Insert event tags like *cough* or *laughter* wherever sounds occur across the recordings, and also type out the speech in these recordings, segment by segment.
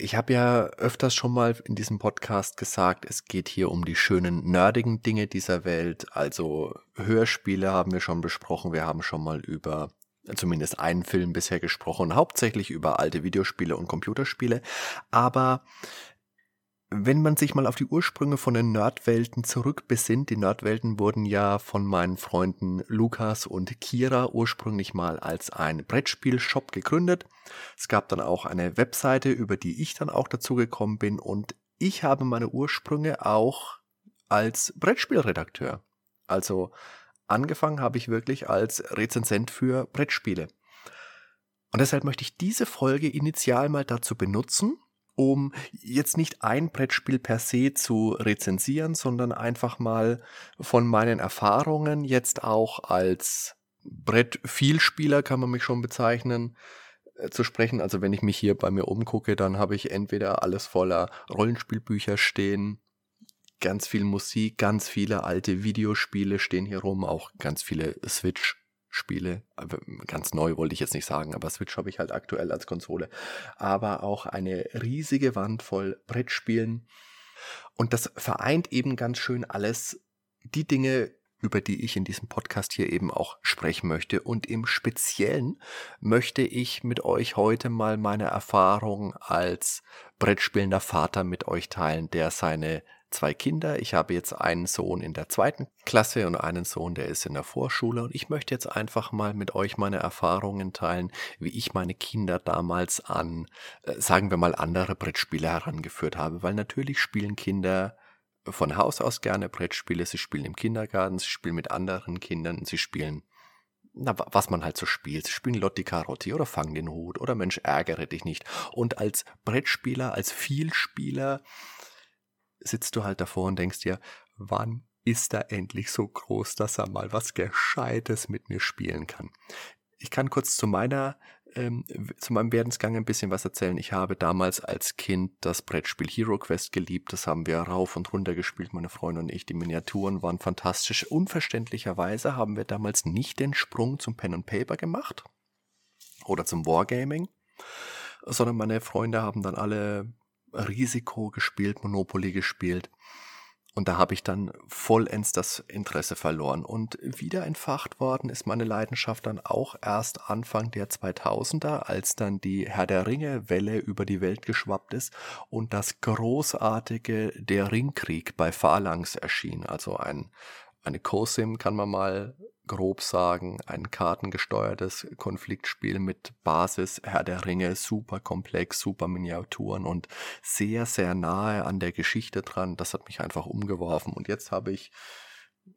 Ich habe ja öfters schon mal in diesem Podcast gesagt, es geht hier um die schönen nerdigen Dinge dieser Welt. Also Hörspiele haben wir schon besprochen. Wir haben schon mal über zumindest einen Film bisher gesprochen, hauptsächlich über alte Videospiele und Computerspiele. Aber wenn man sich mal auf die Ursprünge von den Nerdwelten zurückbesinnt, die Nerdwelten wurden ja von meinen Freunden Lukas und Kira ursprünglich mal als ein Brettspielshop gegründet. Es gab dann auch eine Webseite, über die ich dann auch dazu gekommen bin und ich habe meine Ursprünge auch als Brettspielredakteur. Also angefangen habe ich wirklich als Rezensent für Brettspiele. Und deshalb möchte ich diese Folge initial mal dazu benutzen, um jetzt nicht ein Brettspiel per se zu rezensieren, sondern einfach mal von meinen Erfahrungen jetzt auch als Brettvielspieler kann man mich schon bezeichnen, äh, zu sprechen. Also wenn ich mich hier bei mir umgucke, dann habe ich entweder alles voller Rollenspielbücher stehen, ganz viel Musik, ganz viele alte Videospiele stehen hier rum, auch ganz viele Switch Spiele. Ganz neu wollte ich jetzt nicht sagen, aber Switch habe ich halt aktuell als Konsole. Aber auch eine riesige Wand voll Brettspielen. Und das vereint eben ganz schön alles die Dinge, über die ich in diesem Podcast hier eben auch sprechen möchte. Und im Speziellen möchte ich mit euch heute mal meine Erfahrung als Brettspielender Vater mit euch teilen, der seine zwei Kinder. Ich habe jetzt einen Sohn in der zweiten Klasse und einen Sohn, der ist in der Vorschule. Und ich möchte jetzt einfach mal mit euch meine Erfahrungen teilen, wie ich meine Kinder damals an, äh, sagen wir mal, andere Brettspiele herangeführt habe. Weil natürlich spielen Kinder von Haus aus gerne Brettspiele. Sie spielen im Kindergarten, sie spielen mit anderen Kindern, sie spielen na, was man halt so spielt. Sie spielen Lotti Carotti oder Fang den Hut oder Mensch, ärgere dich nicht. Und als Brettspieler, als Vielspieler sitzt du halt davor und denkst dir, wann ist er endlich so groß, dass er mal was Gescheites mit mir spielen kann. Ich kann kurz zu meiner, ähm, zu meinem Werdensgang ein bisschen was erzählen. Ich habe damals als Kind das Brettspiel Hero Quest geliebt. Das haben wir rauf und runter gespielt, meine Freunde und ich. Die Miniaturen waren fantastisch. Unverständlicherweise haben wir damals nicht den Sprung zum Pen and Paper gemacht oder zum Wargaming, sondern meine Freunde haben dann alle Risiko gespielt, Monopoly gespielt. Und da habe ich dann vollends das Interesse verloren. Und wieder entfacht worden ist meine Leidenschaft dann auch erst Anfang der 2000er, als dann die Herr der Ringe Welle über die Welt geschwappt ist und das großartige Der Ringkrieg bei Phalanx erschien. Also ein, eine COSIM kann man mal grob sagen, ein kartengesteuertes Konfliktspiel mit Basis Herr der Ringe, super komplex, super Miniaturen und sehr, sehr nahe an der Geschichte dran. Das hat mich einfach umgeworfen. Und jetzt habe ich,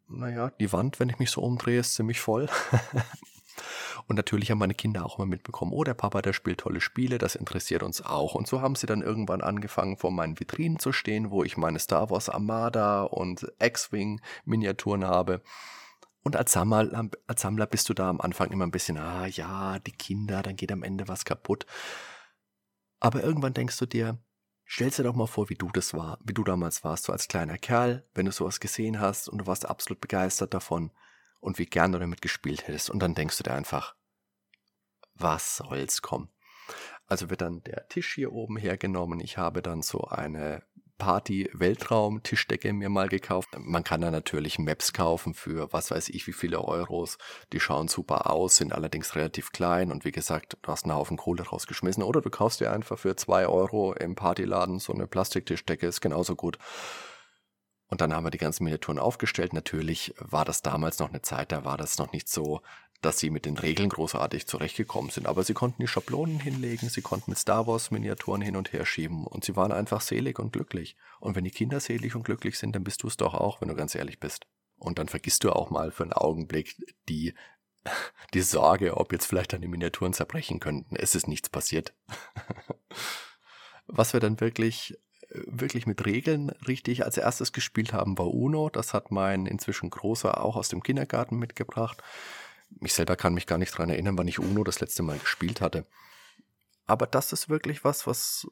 naja, die Wand, wenn ich mich so umdrehe, ist ziemlich voll. *laughs* Und natürlich haben meine Kinder auch immer mitbekommen, oh, der Papa, der spielt tolle Spiele, das interessiert uns auch. Und so haben sie dann irgendwann angefangen, vor meinen Vitrinen zu stehen, wo ich meine Star Wars Armada und X-Wing Miniaturen habe. Und als Sammler, als Sammler bist du da am Anfang immer ein bisschen, ah ja, die Kinder, dann geht am Ende was kaputt. Aber irgendwann denkst du dir, stellst dir doch mal vor, wie du das war, wie du damals warst, so als kleiner Kerl, wenn du sowas gesehen hast und du warst absolut begeistert davon und wie gern du damit gespielt hättest. Und dann denkst du dir einfach, was soll's kommen. Also wird dann der Tisch hier oben hergenommen. Ich habe dann so eine Party-Weltraum-Tischdecke mir mal gekauft. Man kann da natürlich Maps kaufen für was weiß ich wie viele Euros. Die schauen super aus, sind allerdings relativ klein und wie gesagt, du hast einen Haufen Kohle rausgeschmissen. Oder du kaufst dir einfach für zwei Euro im Partyladen so eine Plastiktischdecke, ist genauso gut. Und dann haben wir die ganzen Miniaturen aufgestellt. Natürlich war das damals noch eine Zeit, da war das noch nicht so dass sie mit den Regeln großartig zurechtgekommen sind. Aber sie konnten die Schablonen hinlegen, sie konnten mit Star Wars Miniaturen hin und her schieben und sie waren einfach selig und glücklich. Und wenn die Kinder selig und glücklich sind, dann bist du es doch auch, wenn du ganz ehrlich bist. Und dann vergisst du auch mal für einen Augenblick die, *laughs* die Sorge, ob jetzt vielleicht deine Miniaturen zerbrechen könnten. Es ist nichts passiert. *laughs* Was wir dann wirklich wirklich mit Regeln richtig als erstes gespielt haben, war Uno. Das hat mein inzwischen Großer auch aus dem Kindergarten mitgebracht. Ich selber kann mich gar nicht dran erinnern, wann ich Uno das letzte Mal gespielt hatte. Aber das ist wirklich was, was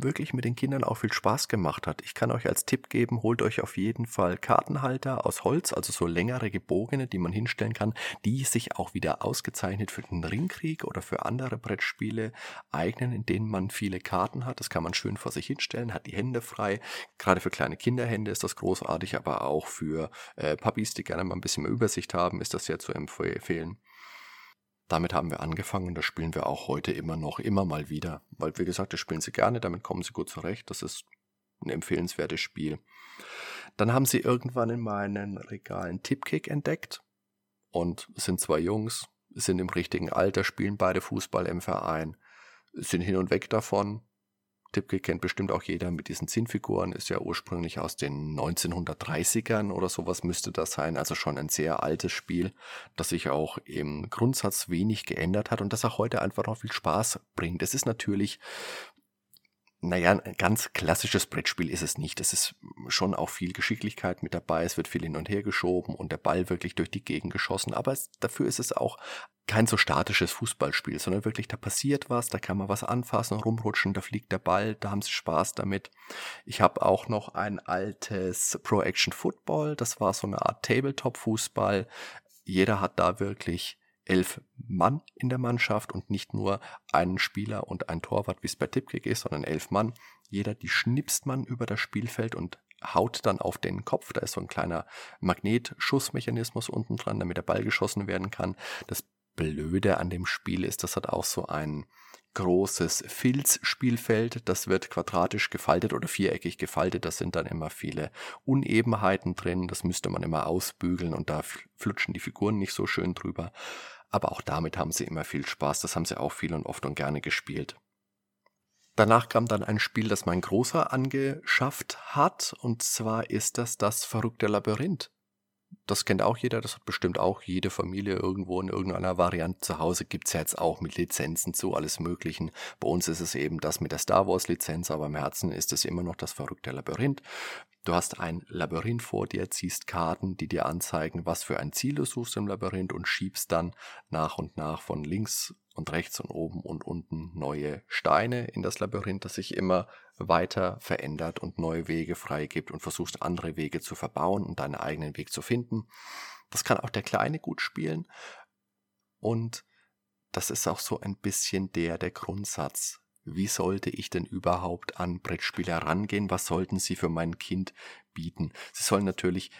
wirklich mit den Kindern auch viel Spaß gemacht hat. Ich kann euch als Tipp geben, holt euch auf jeden Fall Kartenhalter aus Holz, also so längere gebogene, die man hinstellen kann, die sich auch wieder ausgezeichnet für den Ringkrieg oder für andere Brettspiele eignen, in denen man viele Karten hat. Das kann man schön vor sich hinstellen, hat die Hände frei. Gerade für kleine Kinderhände ist das großartig, aber auch für äh, Puppies, die gerne mal ein bisschen mehr Übersicht haben, ist das sehr zu empfehlen. Damit haben wir angefangen und das spielen wir auch heute immer noch, immer mal wieder. Weil, wie gesagt, das spielen sie gerne, damit kommen sie gut zurecht. Das ist ein empfehlenswertes Spiel. Dann haben sie irgendwann in meinen Regalen Tipkick entdeckt und sind zwei Jungs, sind im richtigen Alter, spielen beide Fußball im Verein, sind hin und weg davon, Tipke kennt bestimmt auch jeder mit diesen Zinnfiguren, ist ja ursprünglich aus den 1930ern oder sowas müsste das sein, also schon ein sehr altes Spiel, das sich auch im Grundsatz wenig geändert hat und das auch heute einfach noch viel Spaß bringt. Es ist natürlich naja, ein ganz klassisches Brettspiel ist es nicht. Es ist schon auch viel Geschicklichkeit mit dabei. Es wird viel hin und her geschoben und der Ball wirklich durch die Gegend geschossen. Aber es, dafür ist es auch kein so statisches Fußballspiel, sondern wirklich, da passiert was, da kann man was anfassen, rumrutschen, da fliegt der Ball, da haben sie Spaß damit. Ich habe auch noch ein altes Pro Action Football. Das war so eine Art Tabletop-Fußball. Jeder hat da wirklich elf Mann in der Mannschaft und nicht nur einen Spieler und ein Torwart, wie es bei Tipkick ist, sondern elf Mann. Jeder, die schnipst man über das Spielfeld und haut dann auf den Kopf. Da ist so ein kleiner Magnetschussmechanismus unten dran, damit der Ball geschossen werden kann. Das Blöde an dem Spiel ist, das hat auch so ein großes Filzspielfeld. Das wird quadratisch gefaltet oder viereckig gefaltet. Da sind dann immer viele Unebenheiten drin. Das müsste man immer ausbügeln und da flutschen die Figuren nicht so schön drüber. Aber auch damit haben sie immer viel Spaß. Das haben sie auch viel und oft und gerne gespielt. Danach kam dann ein Spiel, das mein Großer angeschafft hat. Und zwar ist das das verrückte Labyrinth das kennt auch jeder, das hat bestimmt auch jede Familie irgendwo in irgendeiner Variante zu Hause. Gibt es jetzt auch mit Lizenzen zu alles Möglichen. Bei uns ist es eben das mit der Star Wars-Lizenz, aber im Herzen ist es immer noch das verrückte Labyrinth. Du hast ein Labyrinth vor dir, ziehst Karten, die dir anzeigen, was für ein Ziel du suchst im Labyrinth und schiebst dann nach und nach von links und rechts und oben und unten neue Steine in das Labyrinth, das sich immer weiter verändert und neue Wege freigibt und versuchst andere Wege zu verbauen und deinen eigenen Weg zu finden. Das kann auch der Kleine gut spielen und das ist auch so ein bisschen der, der Grundsatz wie sollte ich denn überhaupt an Brettspiele herangehen? Was sollten sie für mein Kind bieten? Sie sollen natürlich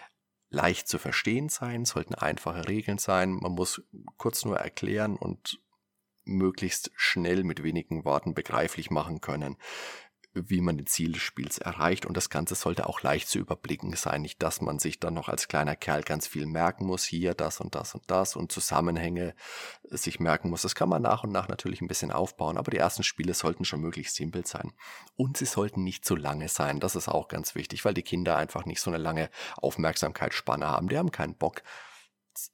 leicht zu verstehen sein, sollten einfache Regeln sein. Man muss kurz nur erklären und möglichst schnell mit wenigen Worten begreiflich machen können wie man den Ziel des Spiels erreicht. Und das Ganze sollte auch leicht zu überblicken sein. Nicht, dass man sich dann noch als kleiner Kerl ganz viel merken muss. Hier das und das und das und Zusammenhänge sich merken muss. Das kann man nach und nach natürlich ein bisschen aufbauen. Aber die ersten Spiele sollten schon möglichst simpel sein. Und sie sollten nicht zu lange sein. Das ist auch ganz wichtig, weil die Kinder einfach nicht so eine lange Aufmerksamkeitsspanne haben. Die haben keinen Bock,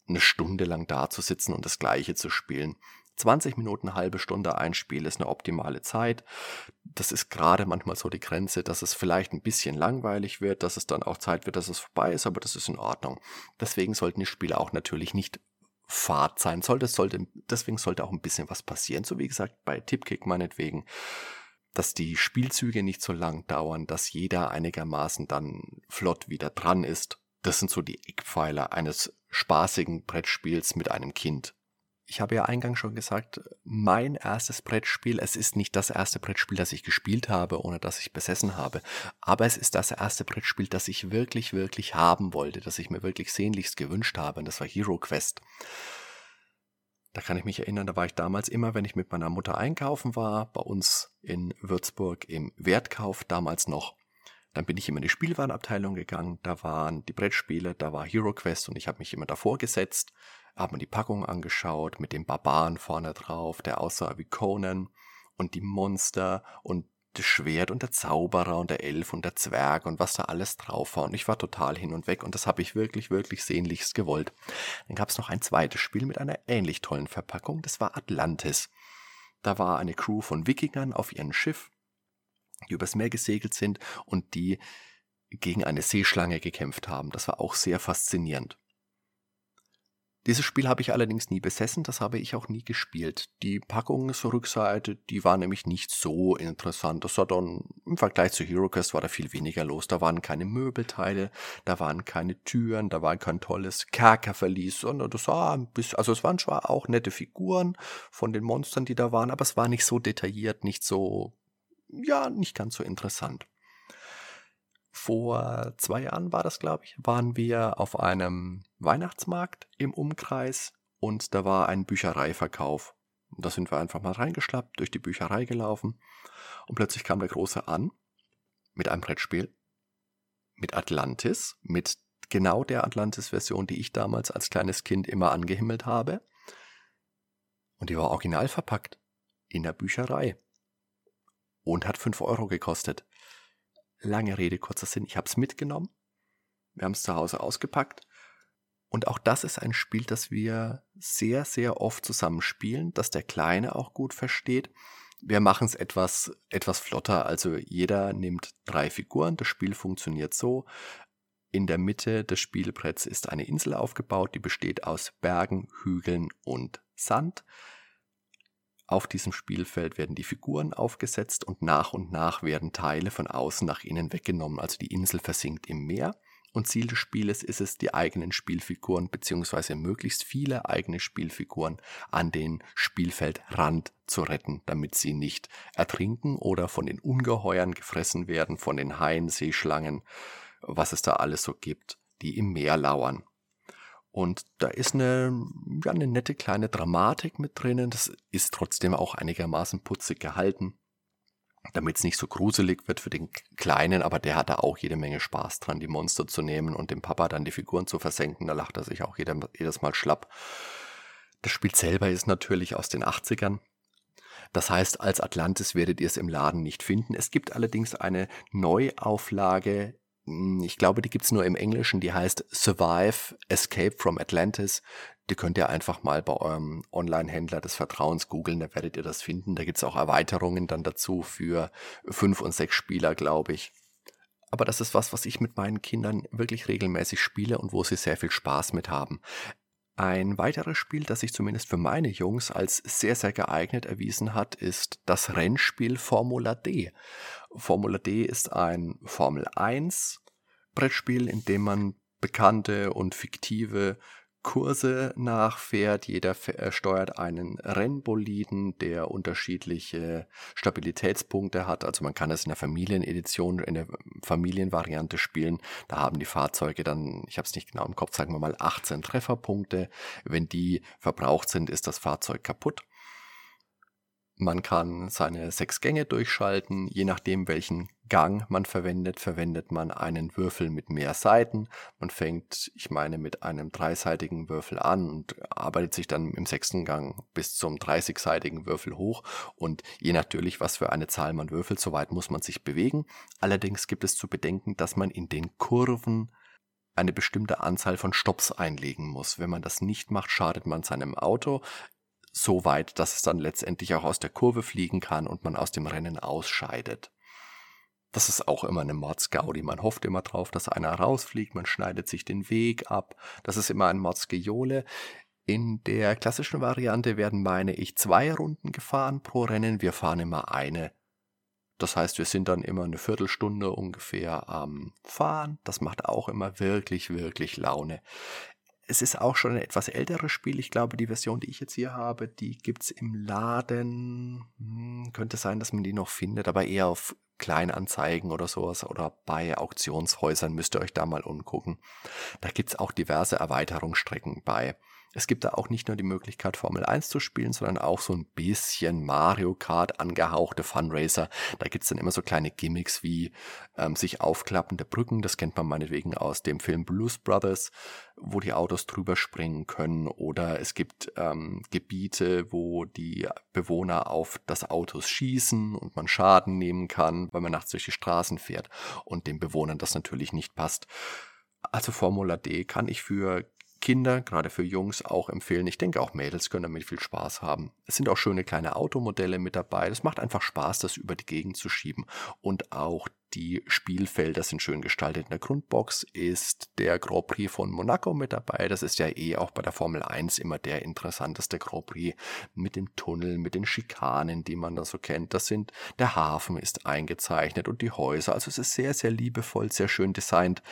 eine Stunde lang da zu sitzen und das Gleiche zu spielen. 20 Minuten, halbe Stunde ein Spiel ist eine optimale Zeit. Das ist gerade manchmal so die Grenze, dass es vielleicht ein bisschen langweilig wird, dass es dann auch Zeit wird, dass es vorbei ist, aber das ist in Ordnung. Deswegen sollten die Spiele auch natürlich nicht Fahrt sein. Sollte, sollte, deswegen sollte auch ein bisschen was passieren. So wie gesagt, bei Tipkick meinetwegen, dass die Spielzüge nicht so lang dauern, dass jeder einigermaßen dann flott wieder dran ist. Das sind so die Eckpfeiler eines spaßigen Brettspiels mit einem Kind ich habe ja eingangs schon gesagt, mein erstes Brettspiel, es ist nicht das erste Brettspiel, das ich gespielt habe, ohne dass ich besessen habe, aber es ist das erste Brettspiel, das ich wirklich, wirklich haben wollte, das ich mir wirklich sehnlichst gewünscht habe, und das war Hero Quest. Da kann ich mich erinnern, da war ich damals immer, wenn ich mit meiner Mutter einkaufen war, bei uns in Würzburg im Wertkauf damals noch. Dann bin ich immer in die Spielwarenabteilung gegangen, da waren die Brettspiele, da war Hero Quest und ich habe mich immer davor gesetzt, habe mir die Packung angeschaut mit dem Barbaren vorne drauf, der aussah wie Conan und die Monster und das Schwert und der Zauberer und der Elf und der Zwerg und was da alles drauf war. Und ich war total hin und weg und das habe ich wirklich, wirklich sehnlichst gewollt. Dann gab es noch ein zweites Spiel mit einer ähnlich tollen Verpackung, das war Atlantis. Da war eine Crew von Wikingern auf ihrem Schiff die übers Meer gesegelt sind und die gegen eine Seeschlange gekämpft haben. Das war auch sehr faszinierend. Dieses Spiel habe ich allerdings nie besessen, das habe ich auch nie gespielt. Die Packungsrückseite, die war nämlich nicht so interessant. Das war dann im Vergleich zu HeroQuest war da viel weniger los. Da waren keine Möbelteile, da waren keine Türen, da war kein tolles Kerkerverlies, sondern das war ein bisschen, also es waren zwar auch nette Figuren von den Monstern, die da waren, aber es war nicht so detailliert, nicht so, ja, nicht ganz so interessant. Vor zwei Jahren war das, glaube ich, waren wir auf einem Weihnachtsmarkt im Umkreis und da war ein Büchereiverkauf. Und da sind wir einfach mal reingeschlappt, durch die Bücherei gelaufen und plötzlich kam der Große an mit einem Brettspiel, mit Atlantis, mit genau der Atlantis-Version, die ich damals als kleines Kind immer angehimmelt habe. Und die war original verpackt in der Bücherei und hat 5 Euro gekostet. Lange Rede, kurzer Sinn, ich habe es mitgenommen. Wir haben es zu Hause ausgepackt. Und auch das ist ein Spiel, das wir sehr, sehr oft zusammen spielen, das der Kleine auch gut versteht. Wir machen es etwas, etwas flotter. Also jeder nimmt drei Figuren. Das Spiel funktioniert so. In der Mitte des Spielbretts ist eine Insel aufgebaut, die besteht aus Bergen, Hügeln und Sand. Auf diesem Spielfeld werden die Figuren aufgesetzt und nach und nach werden Teile von außen nach innen weggenommen. Also die Insel versinkt im Meer. Und Ziel des Spieles ist es, die eigenen Spielfiguren bzw. möglichst viele eigene Spielfiguren an den Spielfeldrand zu retten, damit sie nicht ertrinken oder von den Ungeheuern gefressen werden, von den Haien, Seeschlangen, was es da alles so gibt, die im Meer lauern. Und da ist eine, ja, eine nette kleine Dramatik mit drinnen. Das ist trotzdem auch einigermaßen putzig gehalten, damit es nicht so gruselig wird für den Kleinen. Aber der hat da auch jede Menge Spaß dran, die Monster zu nehmen und dem Papa dann die Figuren zu versenken. Da lacht er sich auch jeder, jedes Mal schlapp. Das Spiel selber ist natürlich aus den 80ern. Das heißt, als Atlantis werdet ihr es im Laden nicht finden. Es gibt allerdings eine Neuauflage ich glaube, die gibt's nur im Englischen, die heißt Survive Escape from Atlantis. Die könnt ihr einfach mal bei eurem Online-Händler des Vertrauens googeln, da werdet ihr das finden. Da gibt's auch Erweiterungen dann dazu für fünf und sechs Spieler, glaube ich. Aber das ist was, was ich mit meinen Kindern wirklich regelmäßig spiele und wo sie sehr viel Spaß mit haben. Ein weiteres Spiel, das sich zumindest für meine Jungs als sehr, sehr geeignet erwiesen hat, ist das Rennspiel Formula D. Formula D ist ein Formel 1 Brettspiel, in dem man bekannte und fiktive Kurse nachfährt. Jeder äh, steuert einen Rennboliden, der unterschiedliche Stabilitätspunkte hat. Also man kann es in der Familienedition, in der Familienvariante spielen. Da haben die Fahrzeuge dann, ich habe es nicht genau im Kopf, sagen wir mal 18 Trefferpunkte. Wenn die verbraucht sind, ist das Fahrzeug kaputt. Man kann seine sechs Gänge durchschalten. Je nachdem, welchen Gang man verwendet, verwendet man einen Würfel mit mehr Seiten. Man fängt, ich meine, mit einem dreiseitigen Würfel an und arbeitet sich dann im sechsten Gang bis zum 30-seitigen Würfel hoch. Und je natürlich, was für eine Zahl man würfelt, soweit muss man sich bewegen. Allerdings gibt es zu bedenken, dass man in den Kurven eine bestimmte Anzahl von Stops einlegen muss. Wenn man das nicht macht, schadet man seinem Auto so weit, dass es dann letztendlich auch aus der Kurve fliegen kann und man aus dem Rennen ausscheidet. Das ist auch immer eine Mordsgaudi. Man hofft immer drauf, dass einer rausfliegt, man schneidet sich den Weg ab. Das ist immer ein Mordsgeole. In der klassischen Variante werden, meine ich, zwei Runden gefahren pro Rennen. Wir fahren immer eine. Das heißt, wir sind dann immer eine Viertelstunde ungefähr am Fahren. Das macht auch immer wirklich, wirklich Laune es ist auch schon ein etwas älteres Spiel. Ich glaube, die Version, die ich jetzt hier habe, die gibt's im Laden. Hm, könnte sein, dass man die noch findet, aber eher auf Kleinanzeigen oder sowas oder bei Auktionshäusern müsst ihr euch da mal umgucken. Da gibt's auch diverse Erweiterungsstrecken bei. Es gibt da auch nicht nur die Möglichkeit, Formel 1 zu spielen, sondern auch so ein bisschen Mario Kart angehauchte Funracer. Da gibt's dann immer so kleine Gimmicks wie ähm, sich aufklappende Brücken. Das kennt man meinetwegen aus dem Film Blues Brothers, wo die Autos drüber springen können. Oder es gibt ähm, Gebiete, wo die Bewohner auf das Autos schießen und man Schaden nehmen kann, weil man nachts durch die Straßen fährt und den Bewohnern das natürlich nicht passt. Also Formula D kann ich für Kinder, gerade für Jungs, auch empfehlen. Ich denke, auch Mädels können damit viel Spaß haben. Es sind auch schöne kleine Automodelle mit dabei. Es macht einfach Spaß, das über die Gegend zu schieben. Und auch die Spielfelder sind schön gestaltet. In der Grundbox ist der Grand Prix von Monaco mit dabei. Das ist ja eh auch bei der Formel 1 immer der interessanteste Grand Prix mit dem Tunnel, mit den Schikanen, die man da so kennt. Das sind, der Hafen ist eingezeichnet und die Häuser. Also es ist sehr, sehr liebevoll, sehr schön designt.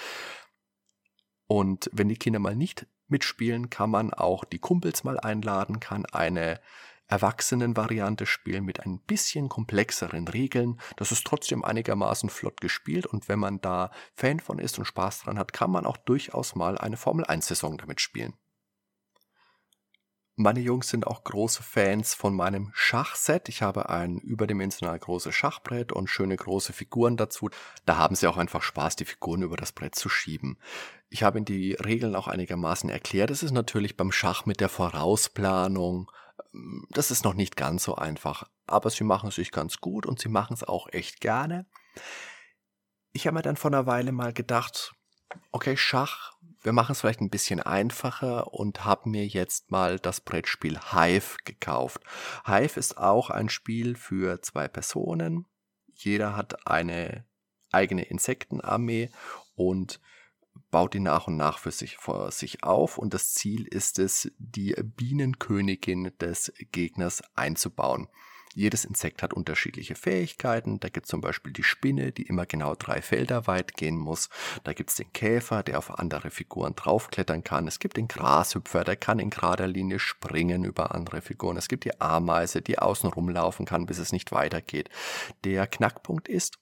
Und wenn die Kinder mal nicht mitspielen, kann man auch die Kumpels mal einladen, kann eine Erwachsenenvariante spielen mit ein bisschen komplexeren Regeln. Das ist trotzdem einigermaßen flott gespielt und wenn man da Fan von ist und Spaß dran hat, kann man auch durchaus mal eine Formel 1 Saison damit spielen. Meine Jungs sind auch große Fans von meinem Schachset. Ich habe ein überdimensional großes Schachbrett und schöne große Figuren dazu. Da haben sie auch einfach Spaß, die Figuren über das Brett zu schieben. Ich habe ihnen die Regeln auch einigermaßen erklärt. Es ist natürlich beim Schach mit der Vorausplanung. Ähm, das ist noch nicht ganz so einfach. Aber sie machen es sich ganz gut und sie machen es auch echt gerne. Ich habe mir dann vor einer Weile mal gedacht, okay, Schach, wir machen es vielleicht ein bisschen einfacher und habe mir jetzt mal das Brettspiel Hive gekauft. Hive ist auch ein Spiel für zwei Personen. Jeder hat eine eigene Insektenarmee und baut die nach und nach für sich, vor sich auf und das Ziel ist es, die Bienenkönigin des Gegners einzubauen. Jedes Insekt hat unterschiedliche Fähigkeiten. Da gibt es zum Beispiel die Spinne, die immer genau drei Felder weit gehen muss. Da gibt es den Käfer, der auf andere Figuren draufklettern kann. Es gibt den Grashüpfer, der kann in gerader Linie springen über andere Figuren. Es gibt die Ameise, die außen rumlaufen kann, bis es nicht weitergeht. Der Knackpunkt ist,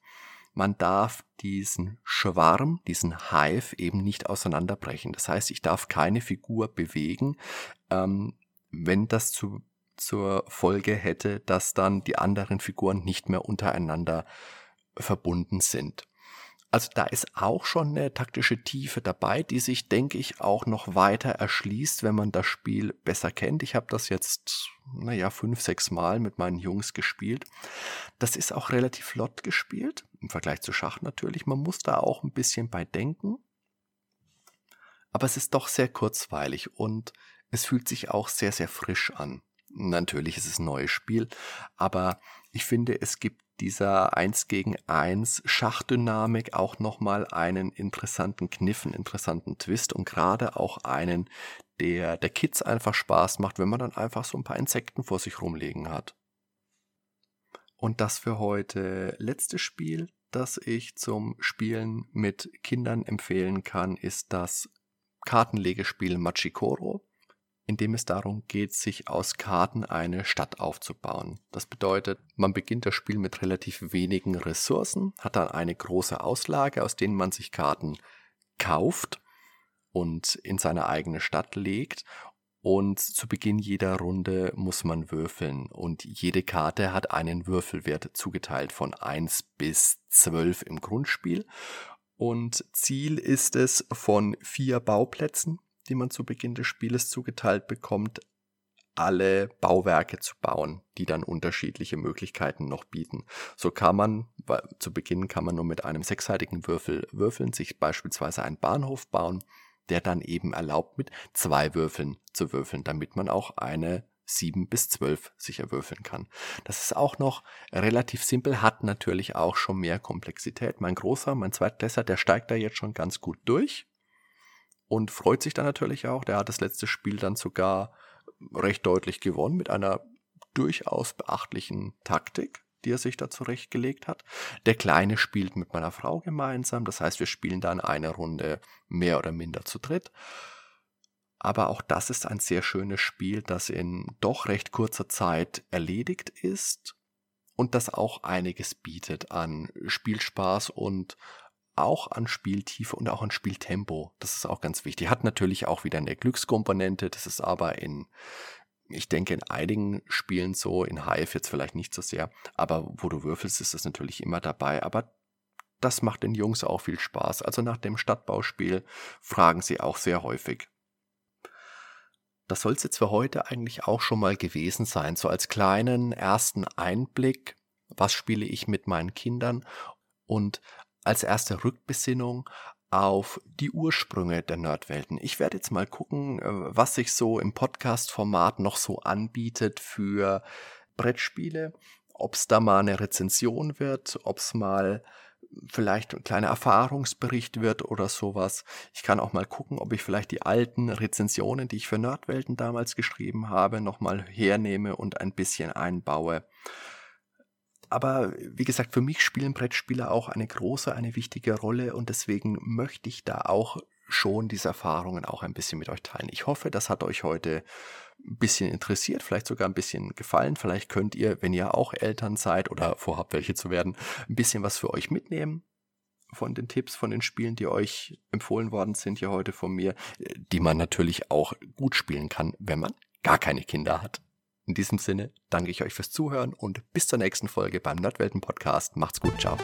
man darf diesen Schwarm, diesen Hive eben nicht auseinanderbrechen. Das heißt, ich darf keine Figur bewegen, ähm, wenn das zu zur Folge hätte, dass dann die anderen Figuren nicht mehr untereinander verbunden sind. Also da ist auch schon eine taktische Tiefe dabei, die sich, denke ich, auch noch weiter erschließt, wenn man das Spiel besser kennt. Ich habe das jetzt, naja, fünf, sechs Mal mit meinen Jungs gespielt. Das ist auch relativ flott gespielt, im Vergleich zu Schach natürlich. Man muss da auch ein bisschen bei denken. Aber es ist doch sehr kurzweilig und es fühlt sich auch sehr, sehr frisch an. Natürlich ist es ein neues Spiel, aber ich finde, es gibt dieser 1 gegen 1 Schachdynamik auch nochmal einen interessanten Kniff, einen interessanten Twist und gerade auch einen, der der Kids einfach Spaß macht, wenn man dann einfach so ein paar Insekten vor sich rumlegen hat. Und das für heute letzte Spiel, das ich zum Spielen mit Kindern empfehlen kann, ist das Kartenlegespiel Machikoro in dem es darum geht, sich aus Karten eine Stadt aufzubauen. Das bedeutet, man beginnt das Spiel mit relativ wenigen Ressourcen, hat dann eine große Auslage, aus denen man sich Karten kauft und in seine eigene Stadt legt. Und zu Beginn jeder Runde muss man würfeln und jede Karte hat einen Würfelwert zugeteilt von 1 bis 12 im Grundspiel. Und Ziel ist es, von vier Bauplätzen die man zu Beginn des Spieles zugeteilt bekommt, alle Bauwerke zu bauen, die dann unterschiedliche Möglichkeiten noch bieten. So kann man, zu Beginn kann man nur mit einem sechsseitigen Würfel würfeln, sich beispielsweise einen Bahnhof bauen, der dann eben erlaubt, mit zwei Würfeln zu würfeln, damit man auch eine 7 bis 12 sicher würfeln kann. Das ist auch noch relativ simpel, hat natürlich auch schon mehr Komplexität. Mein Großer, mein Zweitklässler, der steigt da jetzt schon ganz gut durch und freut sich dann natürlich auch. Der hat das letzte Spiel dann sogar recht deutlich gewonnen mit einer durchaus beachtlichen Taktik, die er sich da zurechtgelegt hat. Der Kleine spielt mit meiner Frau gemeinsam, das heißt, wir spielen dann eine Runde mehr oder minder zu dritt. Aber auch das ist ein sehr schönes Spiel, das in doch recht kurzer Zeit erledigt ist und das auch einiges bietet an Spielspaß und auch an Spieltiefe und auch an Spieltempo. Das ist auch ganz wichtig. Hat natürlich auch wieder eine Glückskomponente. Das ist aber in, ich denke, in einigen Spielen so, in Hive jetzt vielleicht nicht so sehr. Aber wo du würfelst, ist das natürlich immer dabei. Aber das macht den Jungs auch viel Spaß. Also nach dem Stadtbauspiel fragen sie auch sehr häufig. Das soll es jetzt für heute eigentlich auch schon mal gewesen sein. So als kleinen ersten Einblick, was spiele ich mit meinen Kindern und als erste Rückbesinnung auf die Ursprünge der Nerdwelten. Ich werde jetzt mal gucken, äh, was sich so im Podcast-Format noch so anbietet für Brettspiele, ob es da mal eine Rezension wird, ob es mal vielleicht ein kleiner Erfahrungsbericht wird oder sowas. Ich kann auch mal gucken, ob ich vielleicht die alten Rezensionen, die ich für Nerdwelten damals geschrieben habe, nochmal hernehme und ein bisschen einbaue. Aber wie gesagt, für mich spielen Brettspiele auch eine große, eine wichtige Rolle und deswegen möchte ich da auch schon diese Erfahrungen auch ein bisschen mit euch teilen. Ich hoffe, das hat euch heute ein bisschen interessiert, vielleicht sogar ein bisschen gefallen. Vielleicht könnt ihr, wenn ihr auch Eltern seid oder vorhabt, welche zu werden, ein bisschen was für euch mitnehmen von den Tipps, von den Spielen, die euch empfohlen worden sind hier heute von mir, die man natürlich auch gut spielen kann, wenn man gar keine Kinder hat. In diesem Sinne danke ich euch fürs Zuhören und bis zur nächsten Folge beim Nerdwelten Podcast. Macht's gut, ciao.